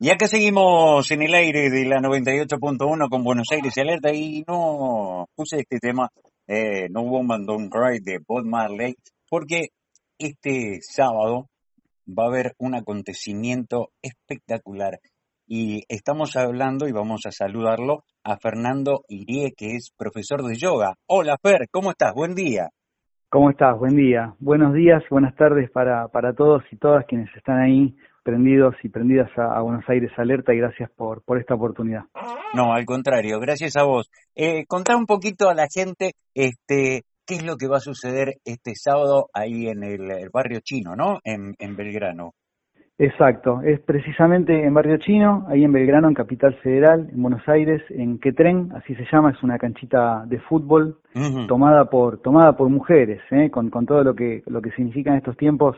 Y acá seguimos en el aire de la 98.1 con Buenos Aires y Alerta y no puse este tema, eh, No Woman Don't Cry de Bob Marley, porque este sábado va a haber un acontecimiento espectacular y estamos hablando y vamos a saludarlo a Fernando Irie, que es profesor de yoga. Hola Fer, ¿cómo estás? Buen día. ¿Cómo estás? Buen día. Buenos días, buenas tardes para, para todos y todas quienes están ahí prendidos y prendidas a, Buenos Aires Alerta y gracias por, por esta oportunidad. No, al contrario, gracias a vos. Eh, contá un poquito a la gente este, qué es lo que va a suceder este sábado ahí en el, barrio chino, ¿no? En, en, Belgrano. Exacto, es precisamente en Barrio Chino, ahí en Belgrano, en Capital Federal, en Buenos Aires, en Quetren, así se llama, es una canchita de fútbol tomada por tomada por mujeres, ¿eh? con, con todo lo que lo que significa en estos tiempos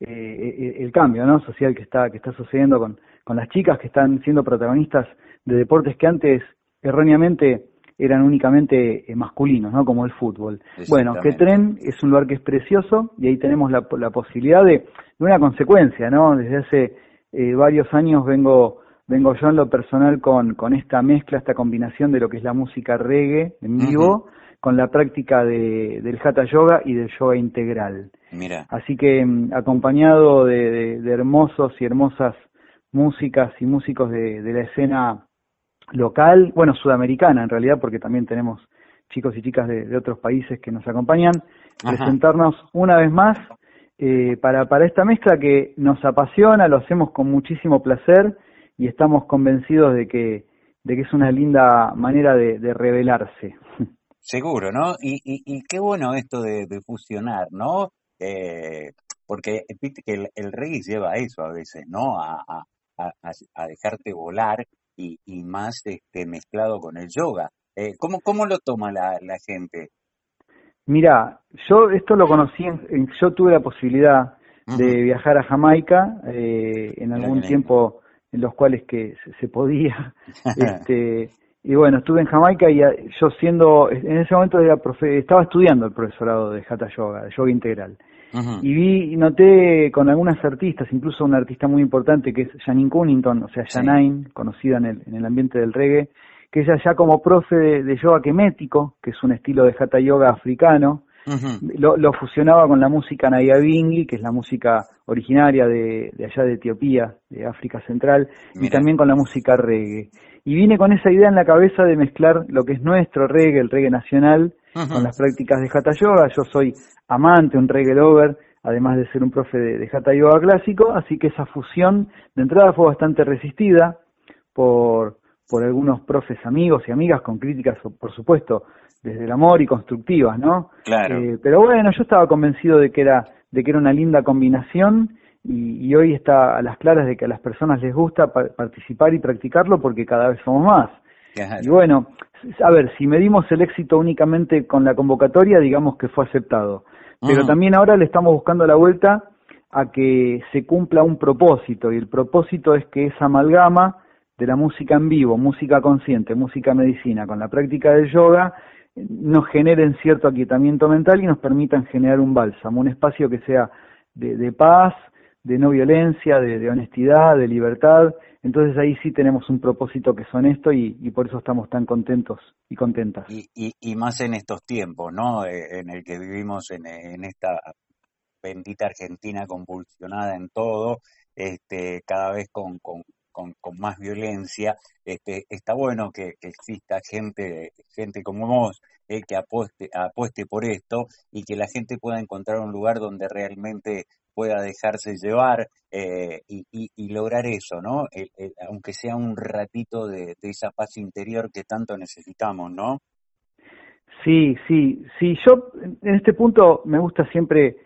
eh, eh, el cambio ¿no? social que está, que está sucediendo con, con las chicas que están siendo protagonistas de deportes que antes erróneamente eran únicamente eh, masculinos, ¿no? Como el fútbol. Bueno, que tren es un lugar que es precioso y ahí tenemos la, la posibilidad de, de, una consecuencia, ¿no? Desde hace eh, varios años vengo vengo yo en lo personal con, con esta mezcla, esta combinación de lo que es la música reggae en vivo con la práctica de, del Hatha Yoga y del yoga integral. Mira. Así que mm, acompañado de, de, hermosos y hermosas músicas y músicos de, de la escena local, bueno, sudamericana en realidad, porque también tenemos chicos y chicas de, otros países que nos acompañan, presentarnos una vez más eh, para, para esta mezcla que nos apasiona, lo hacemos con muchísimo placer y estamos convencidos de que, de que es una linda manera de, revelarse. Seguro, ¿no? Y, y, y qué bueno esto de, fusionar, ¿no? Eh, porque el, el, rey lleva eso a veces, ¿no? A, a, a, dejarte volar y, y, más este, mezclado con el yoga. Eh, ¿cómo, ¿Cómo lo toma la, la gente? Mira, yo esto lo conocí, en, yo tuve la posibilidad de viajar a Jamaica eh, en algún tiempo en los cuales que se, se podía, este, y bueno, estuve en Jamaica y eh, yo siendo, en ese momento era profe, estaba estudiando el profesorado de Hatha Yoga, de yoga integral. Y vi, noté con algunas artistas, incluso una artista muy importante que es Janine Cunnington, o sea, Janine, conocida en el, en el ambiente del reggae, que ella ya como profe de, yoga kemético, que es un estilo de Hatha Yoga africano, lo, lo, fusionaba con la música Nayabingi, que es la música originaria de, de allá de Etiopía, de África Central, y también con la música reggae. Y vine con esa idea en la cabeza de mezclar lo que es nuestro reggae, el reggae nacional, con las prácticas de Hatha Yoga. Yo soy amante, un reggae lover, además de ser un profe de, de Hatha Yoga clásico, así que esa fusión de entrada fue bastante resistida por, por algunos profes amigos y amigas con críticas, por supuesto, desde el amor y constructivas, ¿no? Claro. Eh, pero bueno, yo estaba convencido de que era de que era una linda combinación y, hoy está a las claras de que a las personas les gusta participar y practicarlo porque cada vez somos más. Y bueno, a ver, si medimos el éxito únicamente con la convocatoria, digamos que fue aceptado. Pero también ahora le estamos buscando la vuelta a que se cumpla un propósito, y el propósito es que esa amalgama de la música en vivo, música consciente, música medicina, con la práctica del yoga, nos generen cierto aquietamiento mental y nos permitan generar un bálsamo, un espacio que sea de, de paz, de no violencia, de, honestidad, de libertad. Entonces ahí sí tenemos un propósito que es honesto y, por eso estamos tan contentos y contentas. Y, y, más en estos tiempos, ¿no? Eh, en el que vivimos en, esta bendita Argentina convulsionada en todo, este, cada vez con, con, con, más violencia. Este, está bueno que, exista gente, gente como vos eh, que apueste, apueste por esto y que la gente pueda encontrar un lugar donde realmente pueda dejarse llevar eh, y, y, lograr eso, ¿no? aunque sea un ratito de, esa paz interior que tanto necesitamos, ¿no? Sí, sí, sí. Yo en este punto me gusta siempre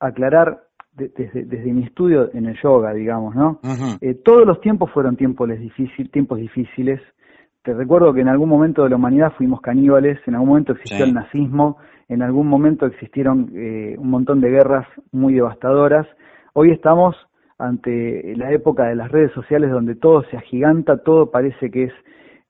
aclarar desde, desde, mi estudio en el yoga, digamos, ¿no? Eh, todos los tiempos fueron tiempos, difícil, tiempos difíciles. Te recuerdo que en algún momento de la humanidad fuimos caníbales, en algún momento existió el nazismo, en algún momento existieron eh, un montón de guerras muy devastadoras. Hoy estamos ante la época de las redes sociales donde todo se agiganta, todo parece que es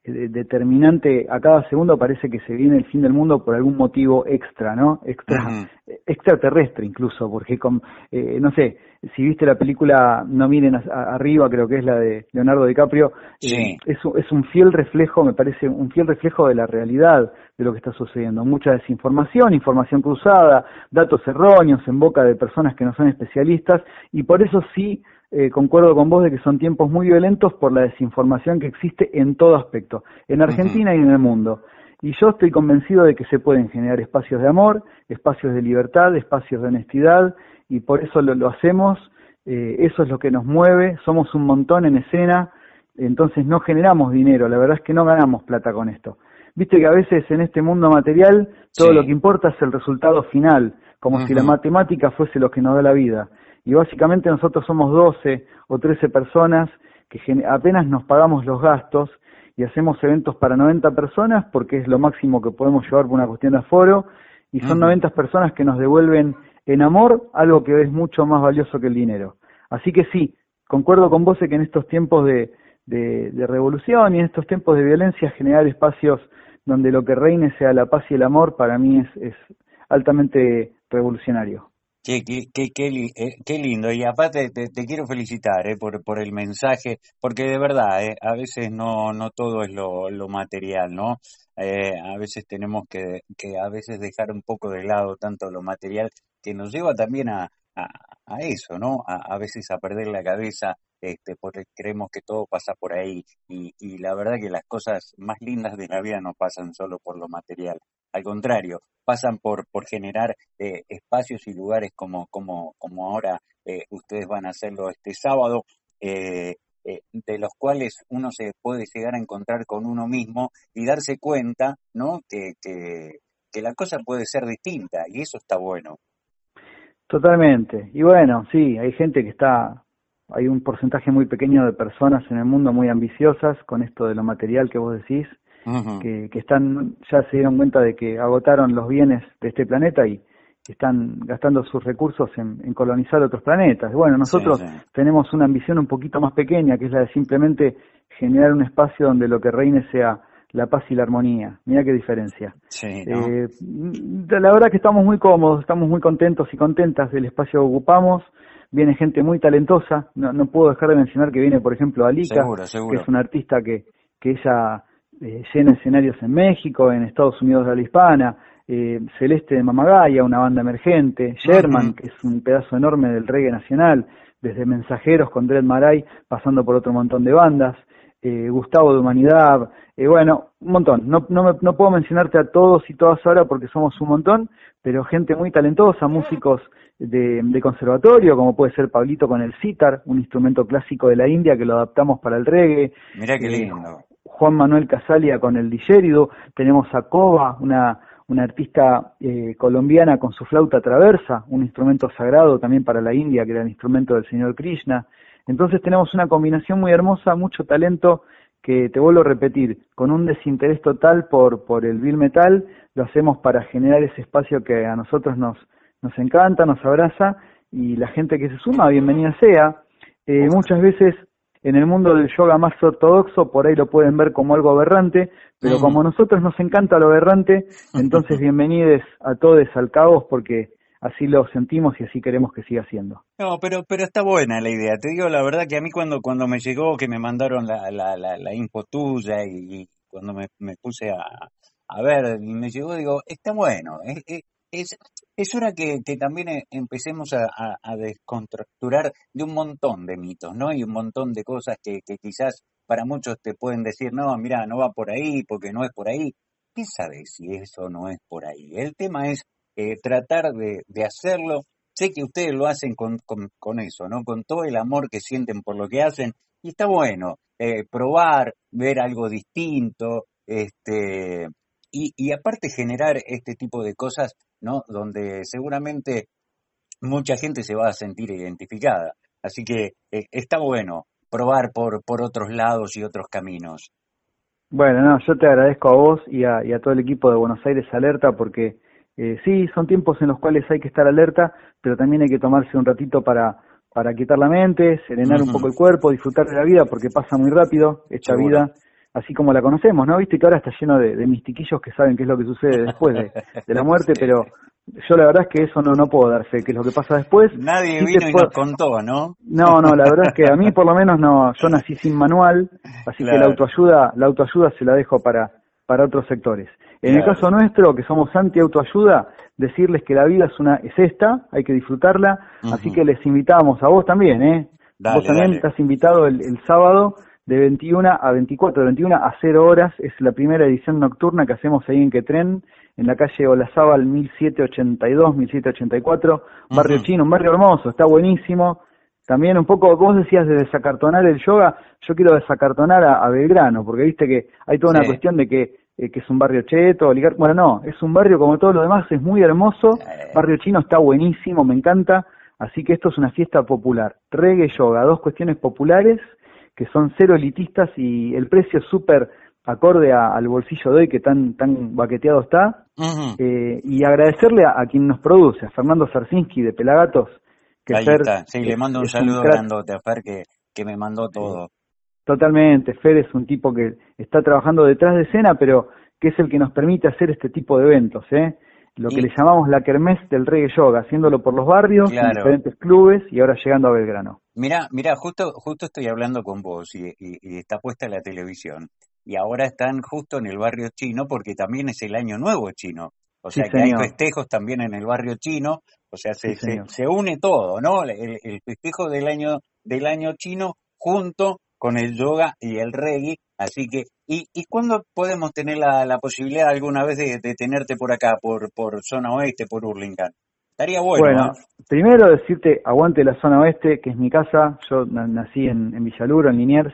determinante, a cada segundo parece que se viene el fin del mundo por algún motivo extra, ¿no? Extra, extraterrestre incluso, porque con, eh, no sé, si viste la película No miren arriba, creo que es la de Leonardo DiCaprio, eh, es, es un fiel reflejo, me parece, un fiel reflejo de la realidad de lo que está sucediendo. Mucha desinformación, información cruzada, datos erróneos en boca de personas que no son especialistas, y por eso sí eh, concuerdo con vos de que son tiempos muy violentos por la desinformación que existe en todo aspecto, en Argentina y en el mundo. Y yo estoy convencido de que se pueden generar espacios de amor, espacios de libertad, espacios de honestidad, y por eso lo, hacemos, eh, eso es lo que nos mueve, somos un montón en escena, entonces no generamos dinero, la verdad es que no ganamos plata con esto. Viste que a veces en este mundo material todo lo que importa es el resultado final, como si la matemática fuese lo que nos da la vida y básicamente nosotros somos 12 o 13 personas que apenas nos pagamos los gastos y hacemos eventos para 90 personas porque es lo máximo que podemos llevar por una cuestión de aforo y son 90 personas que nos devuelven en amor algo que es mucho más valioso que el dinero. Así que sí, concuerdo con vos que en estos tiempos de, de revolución y en estos tiempos de violencia generar espacios donde lo que reine sea la paz y el amor para mí es, es altamente revolucionario. Qué, qué, qué, eh, qué, lindo. Y aparte te, quiero felicitar eh, por, por el mensaje, porque de verdad, eh, a veces no, no todo es lo, lo material, ¿no? Eh, a veces tenemos que, que a veces dejar un poco de lado tanto lo material, que nos lleva también a, a, a eso, ¿no? A, a, veces a perder la cabeza, este, porque creemos que todo pasa por ahí. Y, y la verdad que las cosas más lindas de la vida no pasan solo por lo material. Al contrario, pasan por, por generar eh, espacios y lugares como, como, como ahora eh, ustedes van a hacerlo este sábado, eh, de los cuales uno se puede llegar a encontrar con uno mismo y darse cuenta, ¿no? Que, que, que la cosa puede ser distinta y eso está bueno. Totalmente. Y bueno, sí, hay gente que está, hay un porcentaje muy pequeño de personas en el mundo muy ambiciosas con esto de lo material que vos decís, que, que, están ya se dieron cuenta de que agotaron los bienes de este planeta y están gastando sus recursos en, colonizar otros planetas. Bueno, nosotros tenemos una ambición un poquito más pequeña, que es la de simplemente generar un espacio donde lo que reine sea la paz y la armonía. Mira qué diferencia. eh, la verdad que estamos muy cómodos, estamos muy contentos y contentas del espacio que ocupamos. Viene gente muy talentosa. No, no puedo dejar de mencionar que viene, por ejemplo, Alika, que es una artista que, que ella llena escenarios en México, en Estados Unidos de la hispana, eh, Celeste de Mamagaya, una banda emergente, Sherman, que es un pedazo enorme del reggae nacional, desde Mensajeros con Dred Maray, pasando por otro montón de bandas, eh, Gustavo de Humanidad, eh, bueno, un montón. No, no, no puedo mencionarte a todos y todas ahora porque somos un montón, pero gente muy talentosa, músicos de, de, conservatorio, como puede ser Pablito con el sitar, un instrumento clásico de la India que lo adaptamos para el reggae. Mira qué lindo. Juan Manuel Casalia con el digérido, tenemos a Coba, una, una artista eh, colombiana con su flauta traversa, un instrumento sagrado también para la India, que era el instrumento del señor Krishna. Entonces tenemos una combinación muy hermosa, mucho talento, que te vuelvo a repetir, con un desinterés total por, por el bill metal, lo hacemos para generar ese espacio que a nosotros nos, nos encanta, nos abraza, y la gente que se suma, bienvenida sea. Eh, muchas veces en el mundo del yoga más ortodoxo por ahí lo pueden ver como algo aberrante, pero como a nosotros nos encanta lo aberrante, entonces bienvenidos a todos al caos porque así lo sentimos y así queremos que siga siendo. No, pero pero está buena la idea. Te digo la verdad que a mí cuando cuando me llegó que me mandaron la la, la, la info tuya y, cuando me, me puse a, a ver y me llegó digo está bueno es, es, es hora que, también eh, empecemos a, a, desconstructurar de un montón de mitos, ¿no? Y un montón de cosas que, quizás para muchos te pueden decir, no, mira, no va por ahí porque no es por ahí. ¿Qué sabes si eso no es por ahí? El tema es eh, tratar de, hacerlo. Sé que ustedes lo hacen con, con, eso, ¿no? Con todo el amor que sienten por lo que hacen. Y está bueno eh, probar, ver algo distinto, este, y aparte generar este tipo de cosas ¿no? Donde seguramente mucha gente se va a sentir identificada. Así que eh, está bueno probar por, por otros lados y otros caminos. Bueno, no, yo te agradezco a vos y a, y a todo el equipo de Buenos Aires Alerta porque eh, sí, son tiempos en los cuales hay que estar alerta, pero también hay que tomarse un ratito para, para quitar la mente, serenar un poco el cuerpo, disfrutar de la vida porque pasa muy rápido esta vida así como la conocemos, ¿no? Viste que ahora está lleno de, de, mistiquillos que saben qué es lo que sucede después de, de, la muerte, pero yo la verdad es que eso no, no puedo dar fe, que es lo que pasa después. Nadie vino y nos contó, ¿no? No, no, la verdad es que a mí por lo menos no, yo nací sin manual, así que la autoayuda, la autoayuda se la dejo para, para otros sectores. En el caso nuestro, que somos anti-autoayuda, decirles que la vida es una es esta, hay que disfrutarla, así que les invitamos a vos también, ¿eh? vos también estás invitado el, el sábado de 21 a 24, de 21 a 0 horas, es la primera edición nocturna que hacemos ahí en Quetren, en la calle Olazábal 1782, 1784, barrio chino, un barrio hermoso, está buenísimo. También un poco, vos decías de desacartonar el yoga, yo quiero desacartonar a, Belgrano, porque viste que hay toda una cuestión de que, eh, que es un barrio cheto, bueno, no, es un barrio como todo lo demás, es muy hermoso, barrio chino está buenísimo, me encanta, así que esto es una fiesta popular, reggae yoga, dos cuestiones populares que son cero elitistas y el precio es súper acorde al bolsillo de hoy que tan tan baqueteado está eh, y agradecerle a, quien nos produce a Fernando Sarsinski de Pelagatos que Ahí está. sí le mando un saludo grandote a Fer que, que me mandó todo. Totalmente Fer es un tipo que está trabajando detrás de escena pero que es el que nos permite hacer este tipo de eventos eh lo que le llamamos la kermés del reggae yoga, haciéndolo por los barrios, en diferentes clubes y ahora llegando a Belgrano. Mira, mira, justo, justo estoy hablando con vos y, está puesta la televisión y ahora están justo en el barrio chino porque también es el año nuevo chino. O sea que hay festejos también en el barrio chino, o sea, se, se, une todo, ¿no? El, el, festejo del año, del año chino junto con el yoga y el reggae. Así que, ¿y, y cuándo podemos tener la, la posibilidad alguna vez de, de, tenerte por acá, por, por zona oeste, por Hurlingham? Estaría bueno. Bueno, primero decirte, aguante la zona oeste, que es mi casa. Yo nací en, en Villaluro, en Liniers,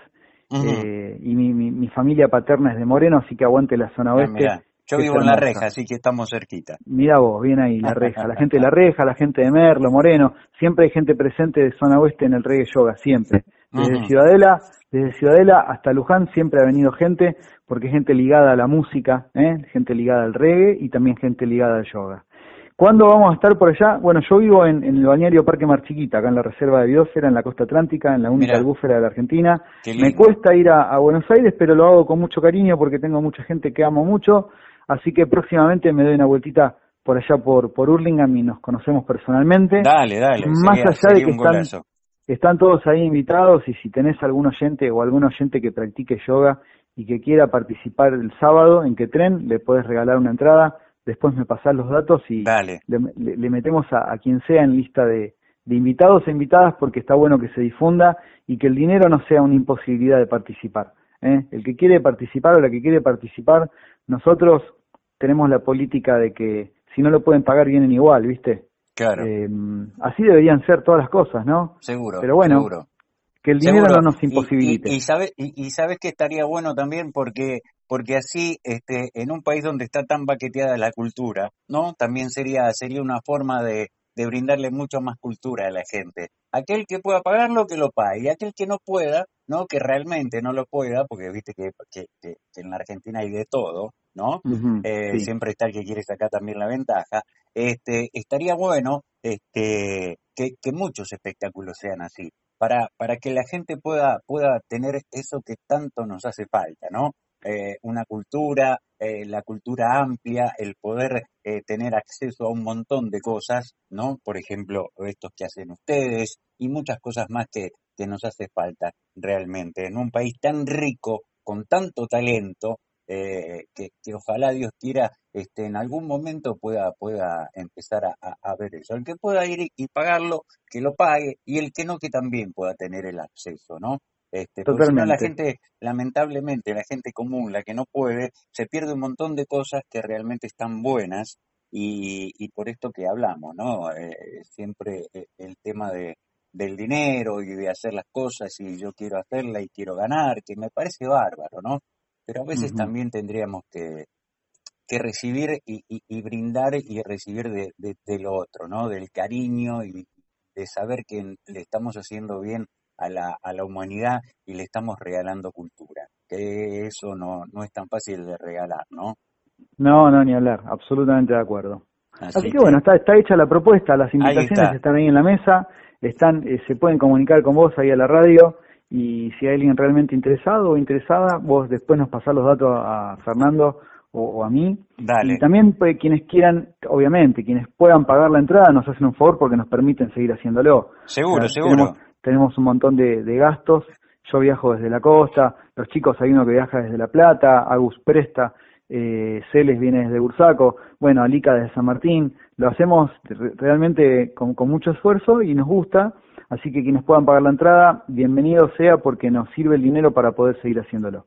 eh, y mi, mi, familia paterna es de Moreno, así que aguante la zona ah, oeste. Yo vivo en La Reja, así que estamos cerquita. Mira vos, bien ahí, La Reja. La gente de La Reja, la gente de Merlo, Moreno. Siempre hay gente presente de zona oeste en el reggae yoga, siempre. Desde Ciudadela, desde Ciudadela hasta Luján siempre ha venido gente, porque gente ligada a la música, ¿eh? gente ligada al reggae y también gente ligada al yoga. ¿Cuándo vamos a estar por allá? Bueno, yo vivo en, el balneario Parque Marchiquita, acá en la Reserva de Biosfera, en la costa atlántica, en la única albúfera de la Argentina. Me cuesta ir a, Buenos Aires, pero lo hago con mucho cariño porque tengo mucha gente que amo mucho. Así que próximamente me doy una vueltita por allá por, por Hurlingham y nos conocemos personalmente. Dale, dale. Más allá de que están, están todos ahí invitados y si tenés algún oyente o algún oyente que practique yoga y que quiera participar el sábado en que tren, le puedes regalar una entrada después me pasás los datos y le, metemos a, quien sea en lista de, invitados e invitadas porque está bueno que se difunda y que el dinero no sea una imposibilidad de participar. ¿eh? El que quiere participar o la que quiere participar, nosotros tenemos la política de que si no lo pueden pagar vienen igual, ¿viste? Claro. Eh, así deberían ser todas las cosas, ¿no? Seguro. Pero bueno, seguro. que el dinero no nos imposibilite. Y, y, sabes, y, sabes que estaría bueno también porque porque así este, en un país donde está tan baqueteada la cultura, ¿no? También sería, sería una forma de, de brindarle mucho más cultura a la gente. Aquel que pueda pagarlo, que lo pague, y aquel que no pueda, ¿no? Que realmente no lo pueda, porque viste que, que, en la Argentina hay de todo, ¿no? Eh, siempre está el que quiere sacar también la ventaja. Este, estaría bueno este, que, que muchos espectáculos sean así, para, para que la gente pueda, pueda tener eso que tanto nos hace falta, ¿no? Eh, una cultura, eh, la cultura amplia, el poder eh, tener acceso a un montón de cosas, ¿no? Por ejemplo, estos que hacen ustedes y muchas cosas más que, que nos hace falta realmente. En un país tan rico, con tanto talento, que, que, ojalá Dios quiera este, en algún momento pueda, pueda empezar a, a, ver eso. El que pueda ir y pagarlo, que lo pague, y el que no, que también pueda tener el acceso, ¿no? Este, porque si no la gente, lamentablemente, la gente común, la que no puede, se pierde un montón de cosas que realmente están buenas y, y por esto que hablamos, ¿no? Eh, siempre eh, el tema de, del dinero y de hacer las cosas y yo quiero hacerla y quiero ganar, que me parece bárbaro, ¿no? Pero a veces también tendríamos que, que recibir y, y, brindar y recibir de, de, de, lo otro, ¿no? Del cariño y de saber que le estamos haciendo bien a la, a la humanidad y le estamos regalando cultura, que eso no, no es tan fácil de regalar, ¿no? No, no, ni hablar, absolutamente de acuerdo. Así, que, bueno, está, está hecha la propuesta, las invitaciones están ahí en la mesa, están, eh, se pueden comunicar con vos ahí a la radio y si hay alguien realmente interesado o interesada, vos después nos pasás los datos a Fernando o, a mí. Y también pues, quienes quieran, obviamente, quienes puedan pagar la entrada nos hacen un favor porque nos permiten seguir haciéndolo. Seguro, seguro. Tenemos, un montón de, gastos. Yo viajo desde la costa, los chicos hay uno que viaja desde La Plata, Agus Presta, eh, Celes viene desde Bursaco, bueno, Alica desde San Martín. Lo hacemos realmente con, con mucho esfuerzo y nos gusta. Así que quienes puedan pagar la entrada, bienvenido sea porque nos sirve el dinero para poder seguir haciéndolo.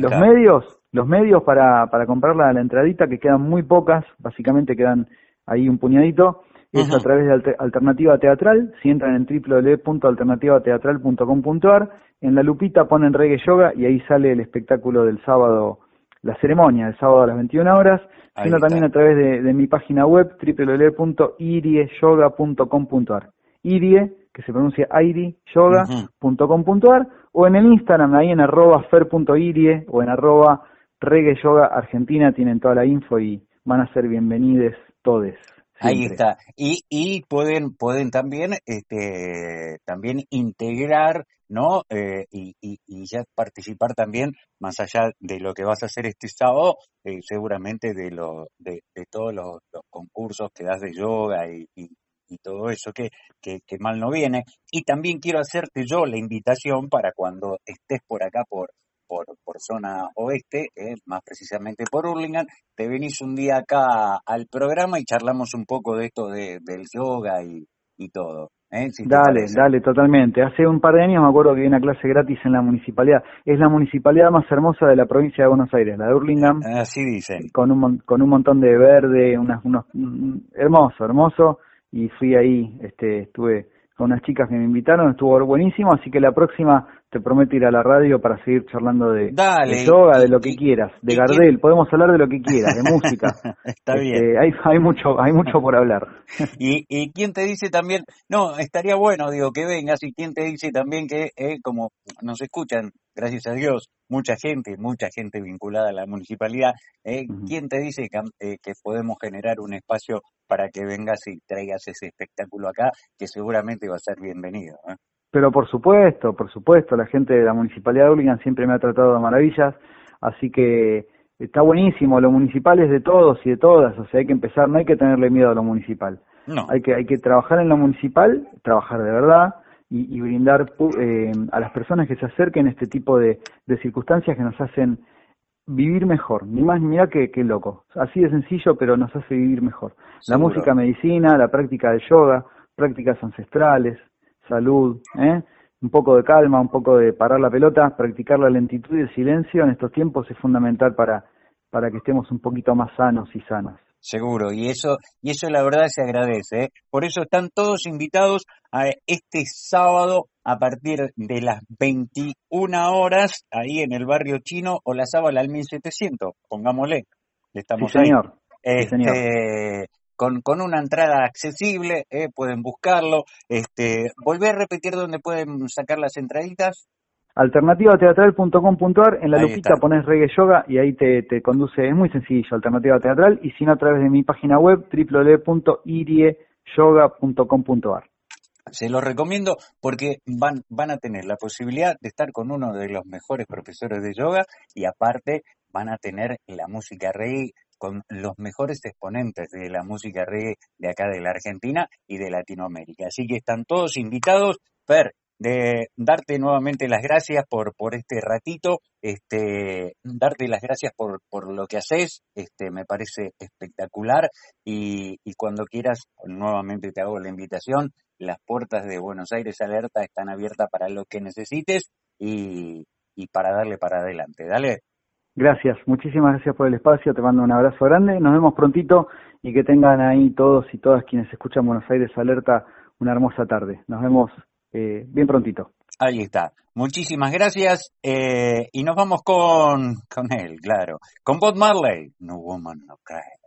los medios, los medios para, para comprar la, entradita, que quedan muy pocas, básicamente quedan ahí un puñadito, es a través de Alternativa Teatral. Si entran en www.alternativateatral.com.ar, en la lupita ponen reggae yoga y ahí sale el espectáculo del sábado, la ceremonia del sábado a las 21 horas, sino también a través de, de mi página web www.irieyoga.com.ar. Irie que se pronuncia airiyoga.com.ar o en el Instagram, ahí en arroba fer.irie o en arroba reggae yoga argentina, tienen toda la info y van a ser bienvenidos todos. Ahí está. Y, y pueden, pueden también, este, también integrar, ¿no? Eh, y, y, ya participar también, más allá de lo que vas a hacer este sábado, eh, seguramente de, lo, de, de todos los, concursos que das de yoga y, y todo eso que, que, mal no viene. Y también quiero hacerte yo la invitación para cuando estés por acá, por, por, por zona oeste, eh, más precisamente por Hurlingham, te venís un día acá al programa y charlamos un poco de esto de, del yoga y, y todo. ¿eh? dale, dale, totalmente. Hace un par de años me acuerdo que vi una clase gratis en la municipalidad. Es la municipalidad más hermosa de la provincia de Buenos Aires, la de Hurlingham. Así dicen. Con un, con un montón de verde, unas, unos, hermoso, hermoso y fui ahí, este, estuve con unas chicas que me invitaron, estuvo buenísimo, así que la próxima te prometo ir a la radio para seguir charlando de, yoga, de lo que quieras, de Gardel, podemos hablar de lo que quieras, de música. Está este, bien. Hay, hay mucho, hay mucho por hablar. y, y quién te dice también, no, estaría bueno, digo, que vengas, y quién te dice también que, eh, como nos escuchan, gracias a Dios, mucha gente, mucha gente vinculada a la municipalidad. Eh, ¿Quién te dice eh, que, podemos generar un espacio para que vengas y traigas ese espectáculo acá, que seguramente va a ser bienvenido? ¿eh? Pero por supuesto, por supuesto, la gente de la municipalidad de Urlingan siempre me ha tratado de maravillas, así que está buenísimo, lo municipal es de todos y de todas, o sea, hay que empezar, no hay que tenerle miedo a lo municipal. No. Hay que, hay que trabajar en lo municipal, trabajar de verdad, y, brindar eh, a las personas que se acerquen este tipo de, circunstancias que nos hacen vivir mejor, ni más ni mira que, que loco. Así de sencillo, pero nos hace vivir mejor. La música medicina, la práctica de yoga, prácticas ancestrales, salud, ¿eh? un poco de calma, un poco de parar la pelota, practicar la lentitud y el silencio en estos tiempos es fundamental para, para que estemos un poquito más sanos y sanas. Seguro, y eso, y eso la verdad se agradece. ¿eh? Por eso están todos invitados a este sábado a partir de las 21 horas, ahí en el barrio chino, o la sábado al 1700, pongámosle. Estamos sí, señor. Este, Con, con una entrada accesible, ¿eh? pueden buscarlo. Este, ¿Volver a repetir dónde pueden sacar las entraditas? alternativateatral.com.ar, en la lupita pones reggae yoga y ahí te, te, conduce, es muy sencillo, alternativa teatral, y si no a través de mi página web www.irieyoga.com.ar. Se los recomiendo porque van, van a tener la posibilidad de estar con uno de los mejores profesores de yoga y aparte van a tener la música reggae con los mejores exponentes de la música reggae de acá de la Argentina y de Latinoamérica. Así que están todos invitados. Per, de darte nuevamente las gracias por, por este ratito, este, darte las gracias por, por lo que haces, este, me parece espectacular y, y cuando quieras, nuevamente te hago la invitación, las puertas de Buenos Aires Alerta están abiertas para lo que necesites y, y para darle para adelante. Dale. Gracias, muchísimas gracias por el espacio, te mando un abrazo grande, nos vemos prontito y que tengan ahí todos y todas quienes escuchan Buenos Aires Alerta una hermosa tarde. Nos vemos eh, bien prontito. Ahí está. Muchísimas gracias eh, y nos vamos con, con él, claro. Con Bob Marley. No Woman No Cry.